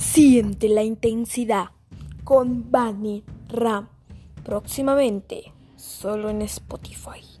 Siente la intensidad con Bunny Ram. Próximamente, solo en Spotify.